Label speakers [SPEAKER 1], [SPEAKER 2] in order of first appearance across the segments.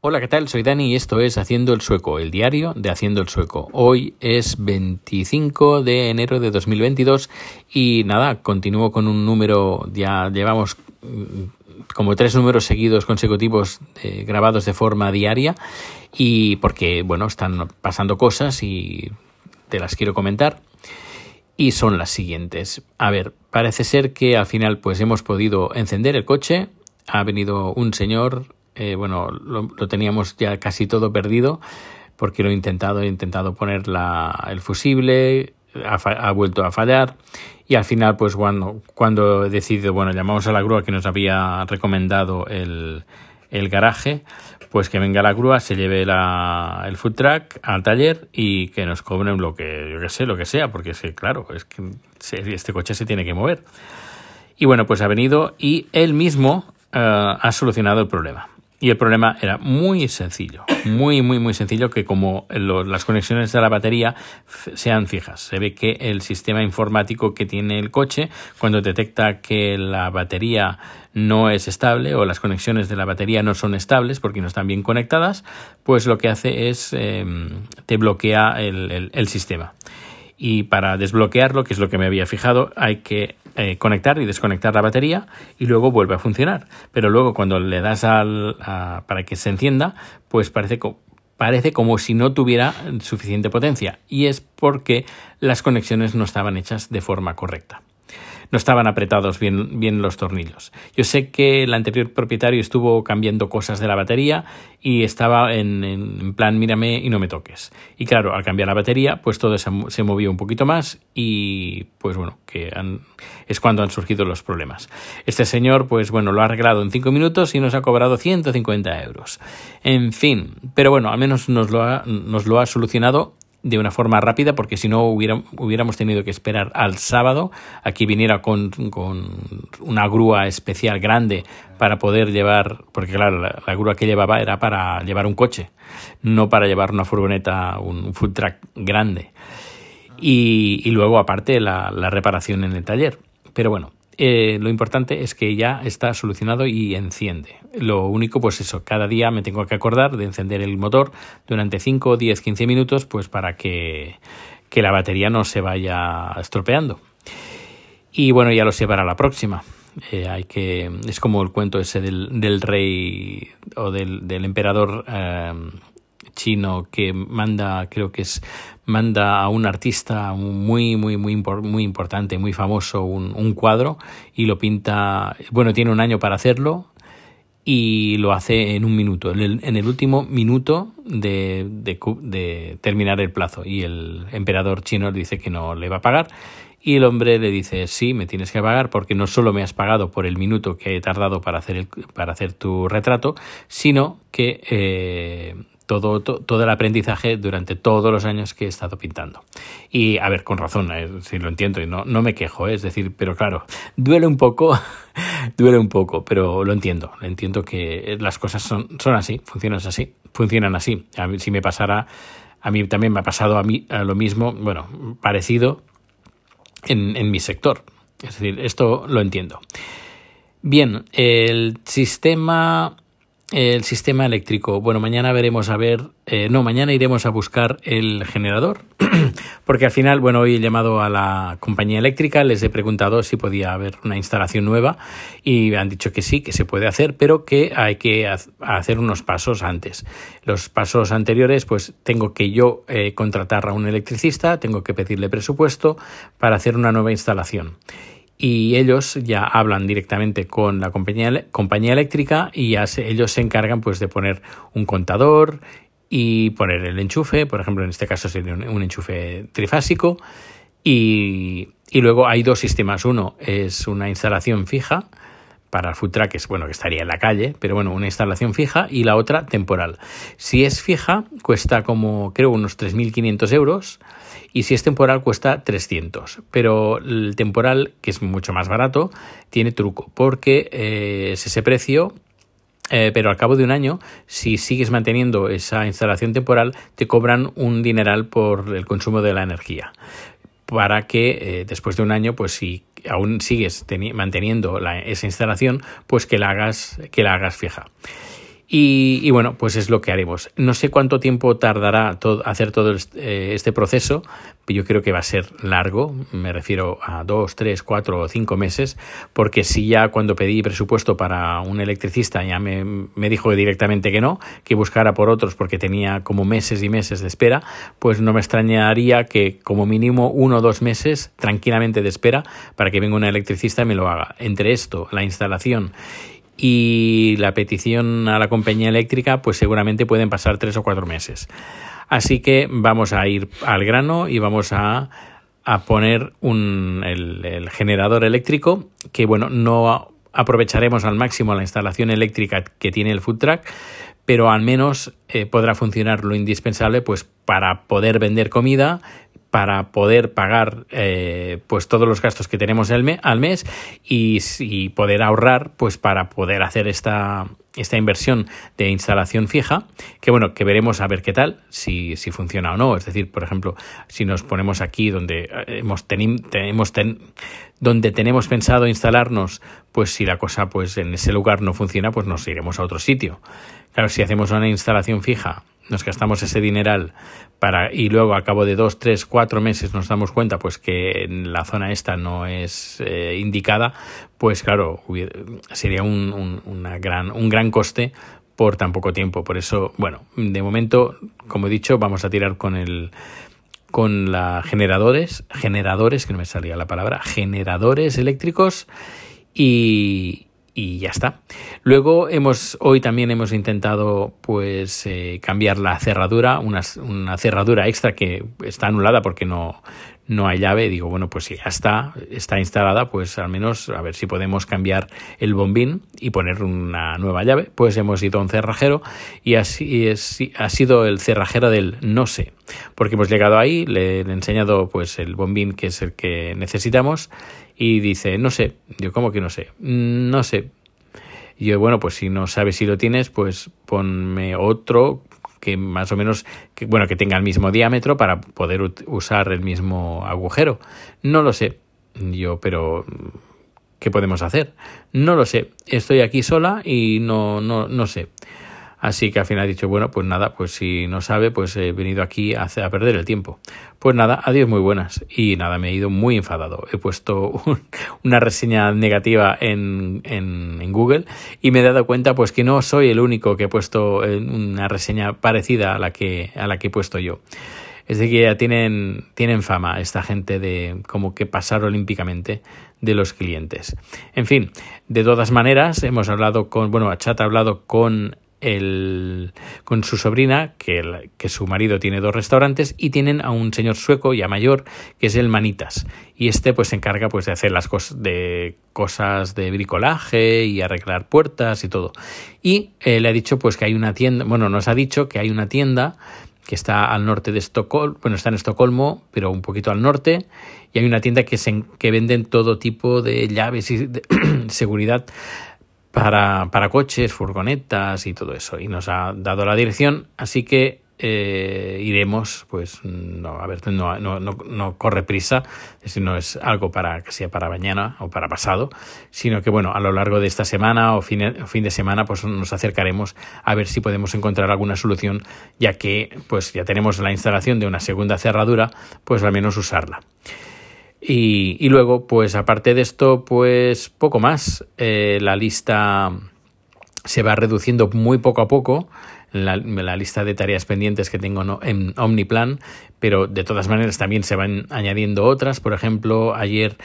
[SPEAKER 1] Hola, ¿qué tal? Soy Dani y esto es Haciendo el Sueco, el diario de Haciendo el Sueco. Hoy es 25 de enero de 2022 y nada, continúo con un número, ya llevamos mm, como tres números seguidos consecutivos eh, grabados de forma diaria y porque, bueno, están pasando cosas y te las quiero comentar y son las siguientes. A ver, parece ser que al final pues hemos podido encender el coche, ha venido un señor eh, bueno, lo, teníamos ya casi todo perdido porque lo he intentado, he intentado poner la, el fusible, ha, vuelto a fallar y al final pues cuando, cuando he decidido, bueno, llamamos a la grúa que nos había recomendado el, el garaje, pues que venga la grúa, se lleve la, el food truck al taller y que nos cobren lo que, yo que sé, lo que sea, porque es claro, es que este coche se tiene que mover. Y bueno, pues ha venido y él mismo eh, ha solucionado el problema. Y el problema era muy sencillo, muy, muy, muy sencillo, que como las conexiones de la batería sean fijas. Se ve que el sistema informático que tiene el coche, cuando detecta que la batería no es estable o las conexiones de la batería no son estables porque no están bien conectadas, pues lo que hace es em, te bloquea el sistema y para desbloquearlo, que es lo que me había fijado, hay que eh, conectar y desconectar la batería y luego vuelve a funcionar. Pero luego cuando le das al, para que se encienda, pues parece, parece como si no tuviera suficiente potencia y es porque las conexiones no estaban hechas de forma correcta no estaban apretados bien, bien los tornillos. Yo sé que el anterior propietario estuvo cambiando cosas de la batería y estaba en, en plan mírame y no me toques. Y claro, al cambiar la batería, pues todo se, se movió un poquito más y pues bueno, que es cuando han surgido los problemas. Este señor, pues bueno, lo ha arreglado en 5 minutos y nos ha cobrado 150 euros. En fin, pero bueno, al menos nos lo ha, nos lo ha solucionado de una forma rápida porque si no hubiéramos tenido que esperar al sábado. Aquí viniera con, una grúa especial grande para poder llevar porque claro la, grúa que llevaba era para llevar un coche no para llevar una furgoneta un food truck grande. Y, luego aparte la reparación en el taller. Pero bueno eh, lo importante es que ya está solucionado y enciende. Lo único, pues eso, cada día me tengo que acordar de encender el motor durante 5, 10, 15 minutos, pues para que, la batería no se vaya estropeando. Y bueno, ya lo sé para la próxima. Eh, hay que es como el cuento ese del, del rey o del, del emperador eh, chino que manda, creo que es, manda a un artista muy, muy, muy, muy importante, muy famoso, un, cuadro y lo pinta, bueno, tiene un año para hacerlo y lo hace en un minuto, en el, último minuto de, de, terminar el plazo. Y el emperador chino le dice que no le va a pagar. Y el hombre le dice, sí, me tienes que pagar porque no solo me has pagado por el minuto que he tardado para hacer, el, para hacer tu retrato, sino que eh, todo, todo, el aprendizaje durante todos los años que he estado pintando. Y a ver, con razón, eh, si lo entiendo y no, no me quejo, eh, es decir, pero claro, duele un poco, duele un poco, pero lo entiendo, entiendo que las cosas son, son así, funcionan así, funcionan así. A mí, si me pasara, a mí también me ha pasado a mí a lo mismo, bueno, parecido en, en mi sector. Es decir, esto lo entiendo. Bien, el sistema el sistema eléctrico. Bueno, mañana veremos a ver, eh, no, mañana iremos a buscar el generador, porque al final, bueno, hoy he llamado a la compañía eléctrica, les he preguntado si podía haber una instalación nueva y han dicho que sí, que se puede hacer, pero que hay que hacer unos pasos antes. Los pasos anteriores, pues tengo que yo eh, contratar a un electricista, tengo que pedirle presupuesto para hacer una nueva instalación y ellos ya hablan directamente con la compañía, compañía eléctrica y ellos se encargan pues de poner un contador y poner el enchufe, por ejemplo en este caso sería un, enchufe trifásico. Y, luego hay dos sistemas, uno es una instalación fija para el food truck, es bueno que estaría en la calle, pero bueno, una instalación fija y la otra temporal. Si es fija, cuesta como creo unos 3.500 euros y si es temporal cuesta 300. Pero el temporal, que es mucho más barato, tiene truco porque eh, es ese precio eh, pero al cabo de un año, si sigues manteniendo esa instalación temporal, te cobran un dineral por el consumo de la energía. Para que eh, después de un año, pues si aún sigues manteniendo esa instalación, pues que la hagas, que la hagas fija. Y, bueno, pues es lo que haremos. No sé cuánto tiempo tardará hacer todo eh, este proceso, yo creo que va a ser largo, me refiero a dos, tres, cuatro o cinco meses, porque si ya cuando pedí presupuesto para un electricista ya me, me dijo directamente que no, que buscara por otros porque tenía como meses y meses de espera, pues no me extrañaría que como mínimo uno o dos meses tranquilamente de espera para que venga un electricista y me lo haga. Entre esto, la instalación y la petición a la compañía eléctrica, pues seguramente pueden pasar tres o cuatro meses. Así que vamos a ir al grano y vamos a, poner un, el, generador eléctrico que, bueno, no aprovecharemos al máximo la instalación eléctrica que tiene el food truck, pero al menos eh, podrá funcionar lo indispensable pues para poder vender comida, para poder pagar eh, pues todos los gastos que tenemos al, mes y, poder ahorrar pues para poder hacer esta, esta inversión de instalación fija que bueno que veremos a ver qué tal si, si funciona o no. Es decir por ejemplo si nos ponemos aquí donde hemos tenemos donde tenemos pensado instalarnos pues si la cosa pues en ese lugar no funciona pues nos iremos a otro sitio. Claro si hacemos una instalación fija nos gastamos ese dineral para y luego a cabo de dos, tres, cuatro meses nos damos cuenta pues que en la zona esta no es eh, indicada, pues claro, sería un, una gran, un gran coste por tan poco tiempo. Por eso, bueno, de momento, como he dicho, vamos a tirar con el con la generadores, generadores, que no me salía la palabra, generadores eléctricos y, y ya está. Luego hemos, hoy también hemos intentado pues eh, cambiar la cerradura, una, una, cerradura extra que está anulada porque no, no hay llave. Digo, bueno, pues si ya está, está instalada, pues al menos a ver si podemos cambiar el bombín y poner una nueva llave. Pues hemos ido a un cerrajero y así ha sido el cerrajero del no sé. Porque hemos llegado ahí, le, le he enseñado pues el bombín que es el que necesitamos y dice, no sé, yo, ¿cómo que no sé? Mm, no sé. Y yo, bueno, pues si no sabes si lo tienes, pues ponme otro que más o menos, que, bueno, que tenga el mismo diámetro para poder usar el mismo agujero. No lo sé. Yo, pero ¿qué podemos hacer? No lo sé. Estoy aquí sola y no, no, no sé. Así que al final he dicho, bueno, pues nada, pues si no sabe, pues he venido aquí a, a perder el tiempo. Pues nada, adiós muy buenas. Y nada, me he ido muy enfadado. He puesto una reseña negativa en, en, Google y me he dado cuenta pues que no soy el único que he puesto una reseña parecida a la que, a la que he puesto yo. Es de que ya tienen, tienen fama esta gente de como que pasar olímpicamente de los clientes. En fin, de todas maneras, hemos hablado con, bueno, Chat ha hablado con el, con su sobrina, que, que, su marido tiene dos restaurantes, y tienen a un señor sueco ya mayor, que es el Manitas. Y este pues se encarga pues de hacer las cosas de cosas de bricolaje y arreglar puertas y todo. Y eh, le ha dicho pues que hay una tienda, bueno, nos ha dicho que hay una tienda que está al norte de Estocolmo, bueno, está en Estocolmo, pero un poquito al norte, y hay una tienda que, se, que venden todo tipo de llaves y de seguridad para, para coches, furgonetas y todo eso. Y nos ha dado la dirección, así que eh, iremos, pues no, a ver, no, no, no, corre prisa, si no es algo para que sea para mañana o para pasado, sino que bueno, a lo largo de esta semana o fin, fin de semana, pues nos acercaremos a ver si podemos encontrar alguna solución, ya que pues ya tenemos la instalación de una segunda cerradura, pues al menos usarla. Y, luego, pues aparte de esto, pues poco más. Eh, la lista se va reduciendo muy poco a poco la, la, lista de tareas pendientes que tengo en Omniplan, pero de todas maneras también se van añadiendo otras. Por ejemplo, ayer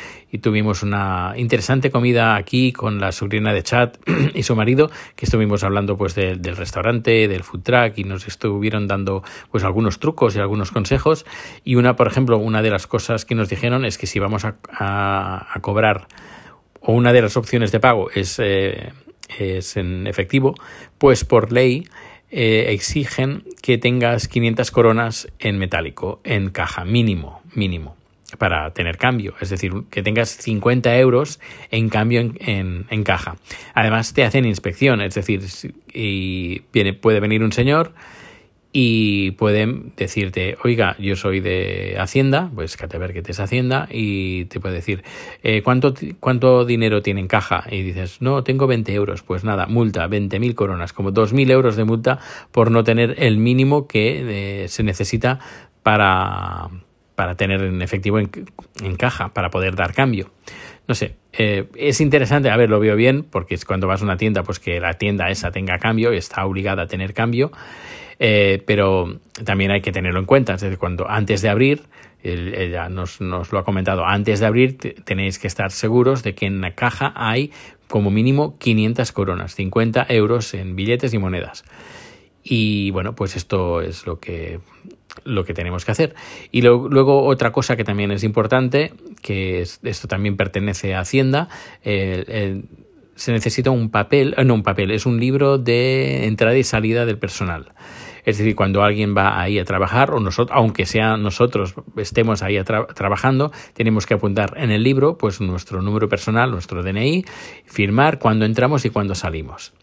[SPEAKER 1] tuvimos una interesante comida aquí con la sobrina de Chat y su marido, que estuvimos hablando pues del restaurante, del food truck y nos estuvieron dando pues algunos trucos y algunos consejos. Y una, por ejemplo, una de las cosas que nos dijeron es que si vamos a, a, cobrar o una de las opciones de pago es, eh, es en efectivo, pues por ley eh, exigen que tengas 500 coronas en metálico, en caja, mínimo, mínimo, para tener cambio. Es decir, que tengas 50 euros en cambio en, en, caja. Además, te hacen inspección, es decir, y viene, puede venir un señor y pueden decirte, oiga, yo soy de Hacienda, pues que es Hacienda, y te puede decir, eh, ¿cuánto, ¿cuánto dinero tiene en caja? Y dices, no, tengo 20 euros, pues nada, multa, 20.000 coronas, como 2.000 euros de multa por no tener el mínimo que eh, se necesita para, para tener en efectivo en, caja, para poder dar cambio. No sé, eh, es interesante, a ver, lo veo bien, porque es cuando vas a una tienda, pues que la tienda esa tenga cambio, está obligada a tener cambio. Eh, pero también hay que tenerlo en cuenta. Es decir, cuando antes de abrir, ella nos, nos, lo ha comentado, antes de abrir tenéis que estar seguros de que en la caja hay como mínimo 500 coronas, 50 euros en billetes y monedas. Y bueno, pues esto es lo que, lo que tenemos que hacer. Y luego otra cosa que también es importante, que esto también pertenece a Hacienda, se necesita un papel, eh, no un papel, es un libro de entrada y salida del personal. Es decir, cuando alguien va ahí a trabajar, o nosotros, aunque sea nosotros estemos ahí trabajando, tenemos que apuntar en el libro pues nuestro número personal, nuestro DNI, firmar cuando entramos y cuando salimos.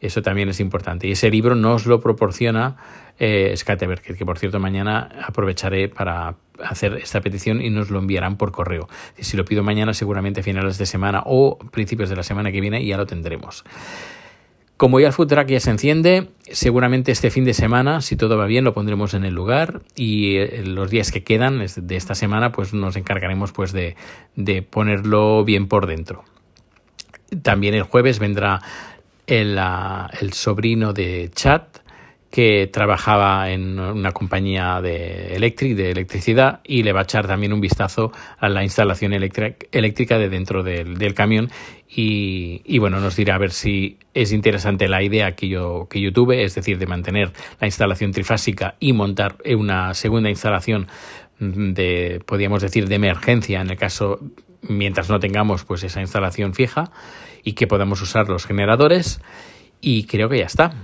[SPEAKER 1] Eso también es importante. Y ese libro nos lo proporciona eh, que por cierto mañana aprovecharé para hacer esta petición y nos lo enviarán por correo. Si lo pido mañana, seguramente a finales de semana o principios de la semana que viene ya lo tendremos. Como ya el food ya se enciende, seguramente este fin de semana, si todo va bien, lo pondremos en el lugar y eh, los días que quedan de esta semana, pues nos encargaremos pues de, de ponerlo bien por dentro. También el jueves vendrá el, el sobrino de Chat, que trabajaba en una compañía de, de electricidad y le va a echar también un vistazo a la instalación eléctrica de dentro del, camión. Y, y, bueno, nos dirá a ver si es interesante la idea que yo, que yo tuve, es decir, de mantener la instalación trifásica y montar una segunda instalación de, podríamos decir, de emergencia en el caso mientras no tengamos pues esa instalación fija y que podamos usar los generadores y creo que ya está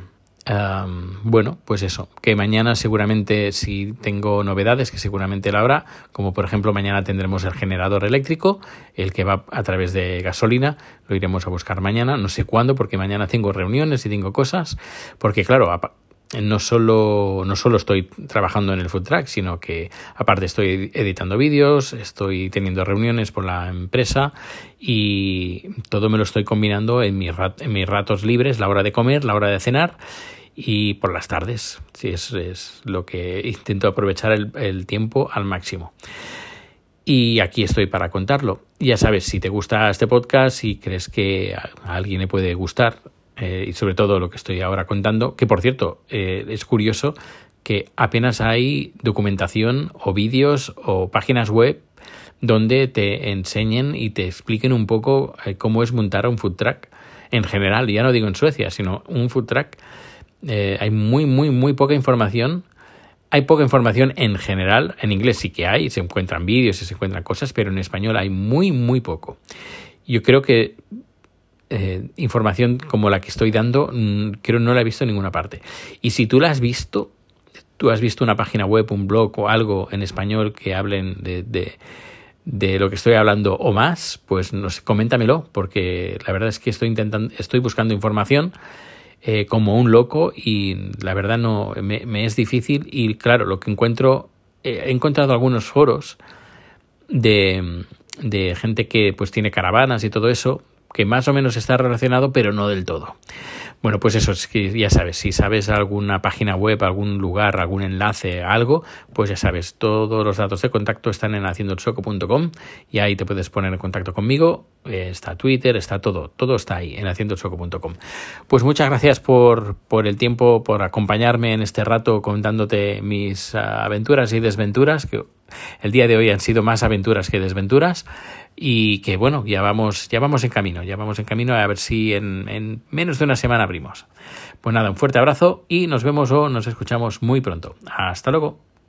[SPEAKER 1] bueno, pues eso, que mañana seguramente si tengo novedades, que seguramente la habrá, como por ejemplo mañana tendremos el generador eléctrico, el que va a través de gasolina, lo iremos a buscar mañana, no sé cuándo, porque mañana tengo reuniones y tengo cosas, porque claro, no solo, no solo estoy trabajando en el food track, sino que aparte estoy editando vídeos, estoy teniendo reuniones por la empresa y todo me lo estoy combinando en mis, en mis ratos libres, la hora de comer, la hora de cenar y por las tardes. Sí, es, es lo que intento aprovechar el, tiempo al máximo. Y aquí estoy para contarlo. Ya sabes, si te gusta este podcast y crees que a alguien le puede gustar, eh, y sobre todo lo que estoy ahora contando, que por cierto, eh, es curioso que apenas hay documentación o vídeos o páginas web donde te enseñen y te expliquen un poco eh, cómo es montar un food truck en general, ya no digo en Suecia, sino un food truck. Hay muy, muy, muy poca información. Hay poca información en general. En inglés sí que hay, se encuentran vídeos y se encuentran cosas, pero en español hay muy, muy poco. Yo creo que eh, información como la que estoy dando, mm, creo no la he visto en ninguna parte. Y si tú la has visto, tú has visto una página web, un blog o algo en español que hablen de, de, lo que estoy hablando o más, pues no coméntamelo, porque la verdad es que estoy intentando, estoy buscando información eh, como un loco y la verdad no me, es difícil y claro, lo que encuentro, he encontrado algunos foros de, de gente que pues tiene caravanas y todo eso, que más o menos está relacionado, pero no del todo. Bueno, pues eso es que ya sabes, si sabes alguna página web, algún lugar, algún enlace, algo, pues ya sabes, todos los datos de contacto están en haciendoelsoco.com y ahí te puedes poner en contacto conmigo. Eh, está Twitter, está todo, todo está ahí en haciendoelsoco.com. Pues muchas gracias por, por el tiempo, por acompañarme en este rato contándote mis ah, aventuras y desventuras, que el día de hoy han sido más aventuras que desventuras y que bueno, ya vamos, ya vamos en camino, ya vamos en camino a ver si en, en menos de una semana abrimos. Pues nada, un fuerte abrazo y nos vemos o nos escuchamos muy pronto. Hasta luego.